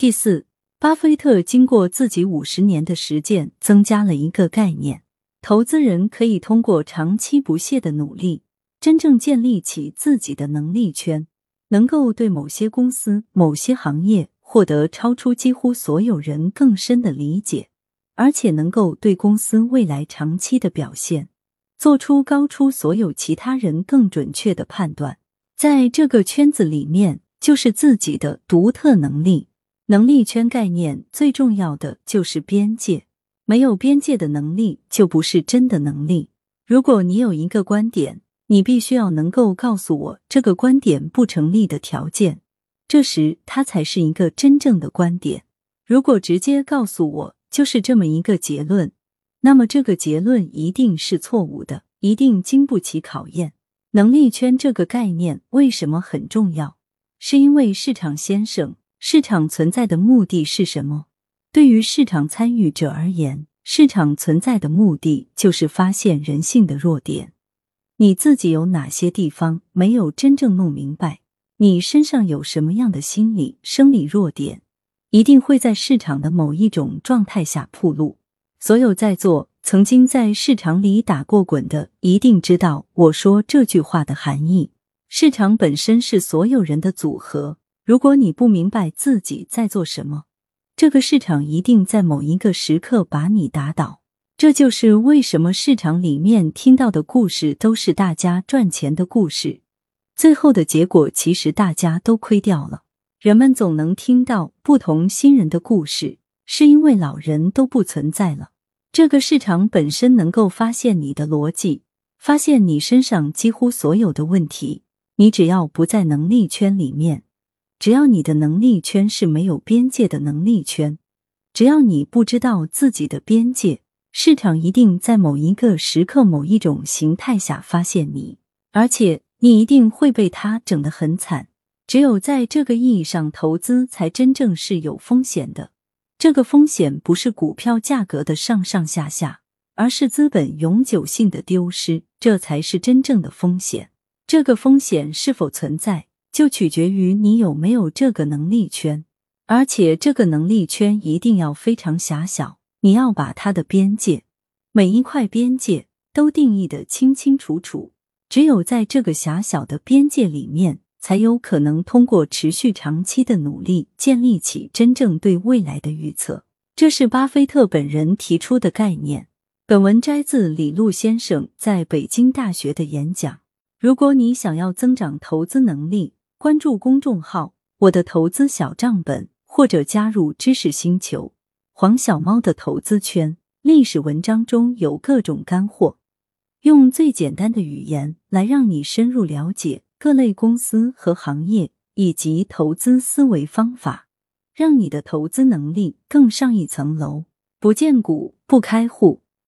第四，巴菲特经过自己五十年的实践，增加了一个概念：投资人可以通过长期不懈的努力，真正建立起自己的能力圈，能够对某些公司、某些行业获得超出几乎所有人更深的理解，而且能够对公司未来长期的表现做出高出所有其他人更准确的判断。在这个圈子里面，就是自己的独特能力。能力圈概念最重要的就是边界，没有边界的能力就不是真的能力。如果你有一个观点，你必须要能够告诉我这个观点不成立的条件，这时它才是一个真正的观点。如果直接告诉我就是这么一个结论，那么这个结论一定是错误的，一定经不起考验。能力圈这个概念为什么很重要？是因为市场先生。市场存在的目的是什么？对于市场参与者而言，市场存在的目的就是发现人性的弱点。你自己有哪些地方没有真正弄明白？你身上有什么样的心理、生理弱点，一定会在市场的某一种状态下暴露。所有在座曾经在市场里打过滚的，一定知道我说这句话的含义。市场本身是所有人的组合。如果你不明白自己在做什么，这个市场一定在某一个时刻把你打倒。这就是为什么市场里面听到的故事都是大家赚钱的故事，最后的结果其实大家都亏掉了。人们总能听到不同新人的故事，是因为老人都不存在了。这个市场本身能够发现你的逻辑，发现你身上几乎所有的问题。你只要不在能力圈里面。只要你的能力圈是没有边界的能力圈，只要你不知道自己的边界，市场一定在某一个时刻、某一种形态下发现你，而且你一定会被它整得很惨。只有在这个意义上，投资才真正是有风险的。这个风险不是股票价格的上上下下，而是资本永久性的丢失，这才是真正的风险。这个风险是否存在？就取决于你有没有这个能力圈，而且这个能力圈一定要非常狭小。你要把它的边界，每一块边界都定义的清清楚楚。只有在这个狭小的边界里面，才有可能通过持续长期的努力，建立起真正对未来的预测。这是巴菲特本人提出的概念。本文摘自李路先生在北京大学的演讲。如果你想要增长投资能力，关注公众号“我的投资小账本”，或者加入知识星球黄小猫的投资圈。历史文章中有各种干货，用最简单的语言来让你深入了解各类公司和行业以及投资思维方法，让你的投资能力更上一层楼。不见股不开户。